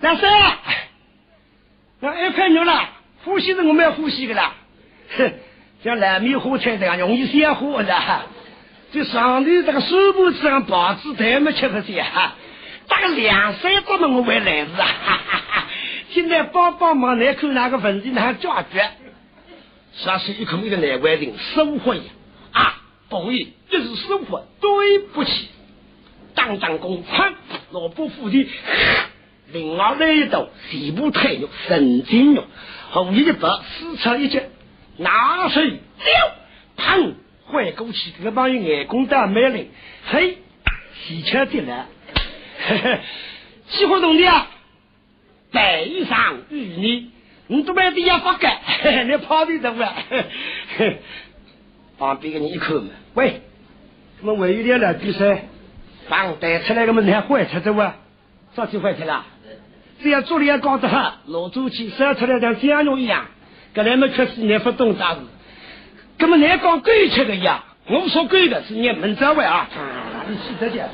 D: 老三，那一块肉了，呼吸是我们要呼吸的啦。哼，像烂米火柴这样容易消火的。就上头这个手部上报纸台没吃不些哈，打个两三多么我会来是啊，现在帮帮忙来看哪个问题哪解决？啥是一口一个难为人，生活呀啊，不好意这是生活，对不起，当当公参，老伯父的，另外来一道西部腿肉、神经肉，红一把四叉一截，拿水溜，砰。换过去，这个帮友眼光大美丽，嘿，喜鹊的了，嘿嘿，喜活动的啊，背上与你，你都买的要发干，嘿嘿，你跑的怎么？嘿，旁边个人一口嘛，喂，我们为了来比赛，帮带出来个么你还坏车子哇？早就坏车了，只要做的也搞得好，老周去烧出来像香肉一样，格来么确实你不懂啥子。那么你讲鬼吃的呀？我说鬼的是你门在外啊！你记得点。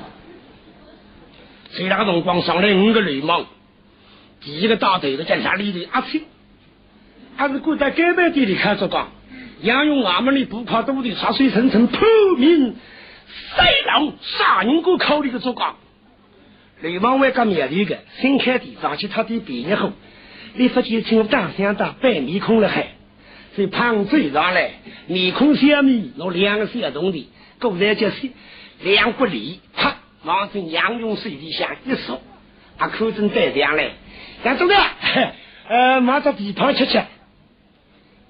D: 谁那个辰光上来五个流氓，第一个大头的叫哪里的阿七，还是过在街边店里看着讲，杨用俺们的不怕多的杀水层层破名塞狼杀人过口里的做讲，流氓外加面里个新开地上去他的毕业后，你发觉从大乡到白面孔了还。这胖嘴上来，面孔小米，拿两个小兄弟，果然就是两不离，啪，往进杨勇水里下一说，啊，口中带亮来，杨总的，呃，马上地胖吃吃。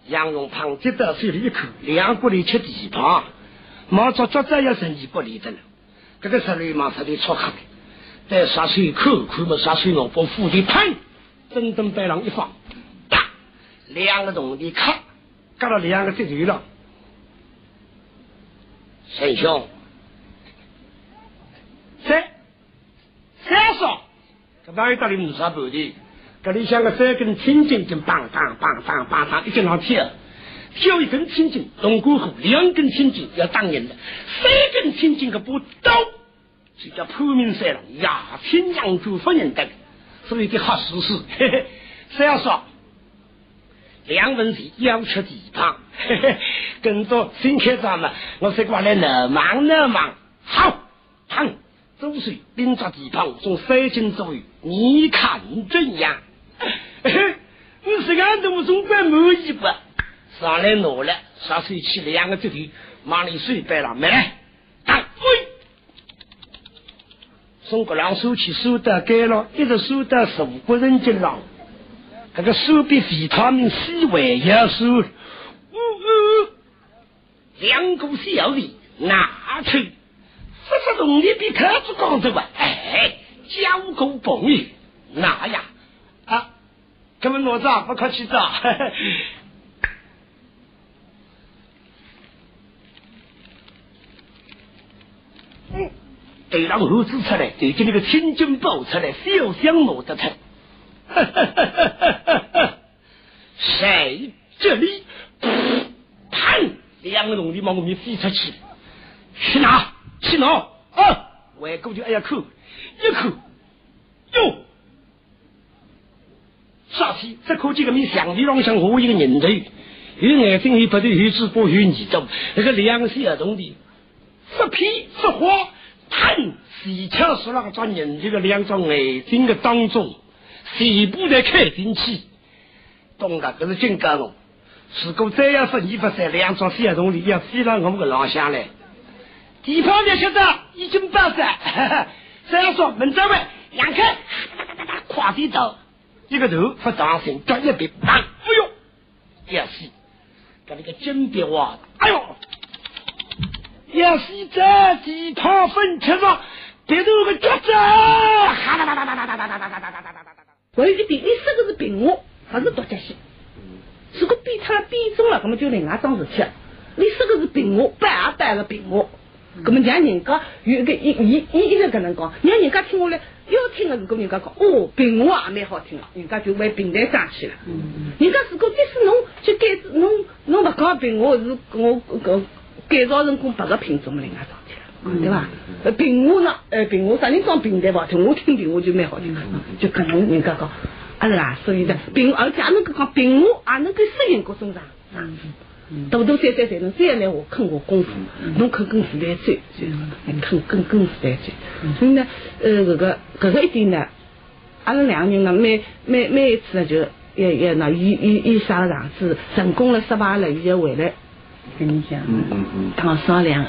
D: 杨勇胖接到水里一口，两不离吃地胖，毛着脚再要生意不离的了。这个时候流氓说的出口，再刷水口，口么刷水脑把腹的砰，整整白狼一放，打两个兄弟咔。干了两个这头了。
E: 沈兄，
D: 三三少，这哪有道理五十半的？这里像个三根青筋，就棒棒棒棒棒棒一直上跳，跳一根青筋，龙过后两根青筋要当人的，三根青筋个把刀，就叫破明三郎牙青杨主夫人的，所以的好事实。嘿嘿，三少。两文钱要吃地旁，跟着新科长嘛，我是过来那忙那忙，好，好，周水拎着地旁从三斤左右，你看怎样？你是俺都总管满意不？上来拿了，上水去两个指头，往里水摆了没？打喂！宋国良手起手得改了，一直手得十五个人进了。这个手比维他命 C 还要瘦，呜呜，两股小力拿去，不是容易比开子光着吧？哎，交够朋友，那呀啊，根本哪子不客气的。嗯，对让猴子出来，就叫那个青筋爆出来，小香拿得出。哈哈哈哈哈！谁这里？砰！两个龙的往我面飞出去，去哪？去哪？啊！外公就哎呀口，一口，哟！啥西？这口几个米橡皮浪像我一个人头，有眼睛有鼻头有嘴巴有耳朵，那个两岁儿童的，说屁说话，砰！死枪是那个抓人这个两张眼睛的当中。全部在开进去，懂的，这是警告我。如果再要说你不在两桩小动里，要飞到我们个老乡来。地方的晓得已经到站，这样说门在外，杨开，跨地刀，一个头不当心，脚一别，当，哎呦，要死！跟那个金别哇，哎呦，要死在地旁分吃着，别头个脚子，哈哒哒哒哒哒哒哒哒哒哒哒哒哒。
B: 还有一点，你说的是病我，还是独角戏？如果比他比重了，那么就另外桩事体。你说的是病我，摆也摆个病我，那么让人家有一个一一一一直搿能讲，让人家听下来，要听的如果人家讲哦，病我也蛮好听的，人家就为平台上去了。人家如果即使侬去改侬侬勿讲病我是我个改造成功别个品种，另外桩。对吧？呃，平话呢？呃，平话啥人讲平台不好听？我听平话就蛮好听，就可能人家讲，阿是啦，所以呢平，而且能够讲平话，也能够适应各种场。多多少少才能再来我肯我功夫，侬肯跟时代走，肯跟跟时代走。所以呢，呃，搿个搿个一点呢，阿拉两个人呢，每每每一次呢，就要要那以以以啥个样子，成功了失败了，伊要回来。跟你讲，嗯嗯嗯，当商量，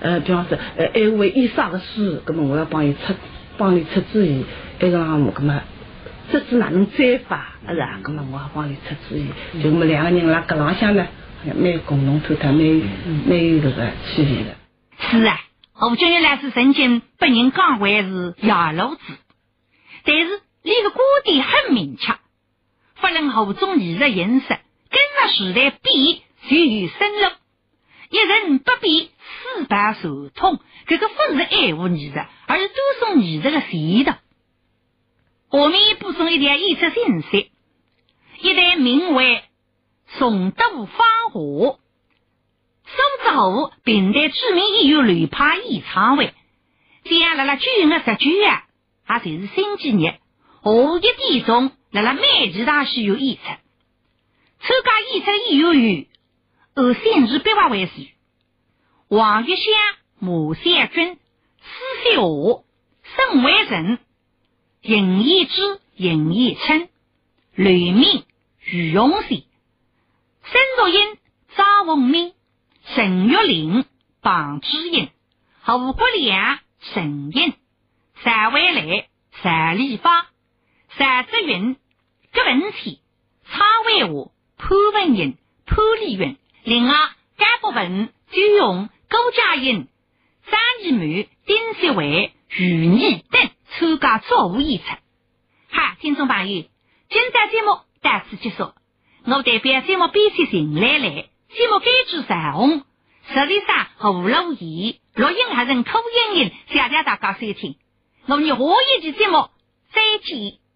B: 呃，比方说，呃，还为医生的书，那么我要帮伊出，帮伊出主意，那个项目，那么这次哪能摘法，是啊？那么我要帮伊出主意，就我们两个人辣搿浪向呢，蛮共同透透，蛮蛮有这个气氛的。
A: 是啊，吴君玉来是曾经被人讲为是野路子，但是你个观点很明确，不论何种艺术形式，跟着时代变。就有深入，一人不必四百受通，这个不是爱护艺术，而是多送艺术的前途。下面补充一点艺术信息：一代名为宋都花河，苏之后并代著名音乐流派演唱会，将来了九月十九啊，也就是星期日，下一点钟来了美琪大戏院演出。参加演出的演员有。按县市笔画为序：王玉香、马三军、施秀华、沈伟成、尹义之、尹义春、吕明、于永贤、沈若英、张文明、陈玉玲、庞志英、胡国良、陈英、单伟来、单立发、单志云、葛文天、蔡伟华、潘文英、潘丽云。另外，该部分就用高佳音、张艺谋、丁小伟、余毅等参加作务演出。好，听众朋友，今朝节目到此结束。我代表节目编辑邢兰兰，节目编剧陈红，实力上和吴乐怡，录音还人柯英英，谢谢大家收听。我们下一期节目再见。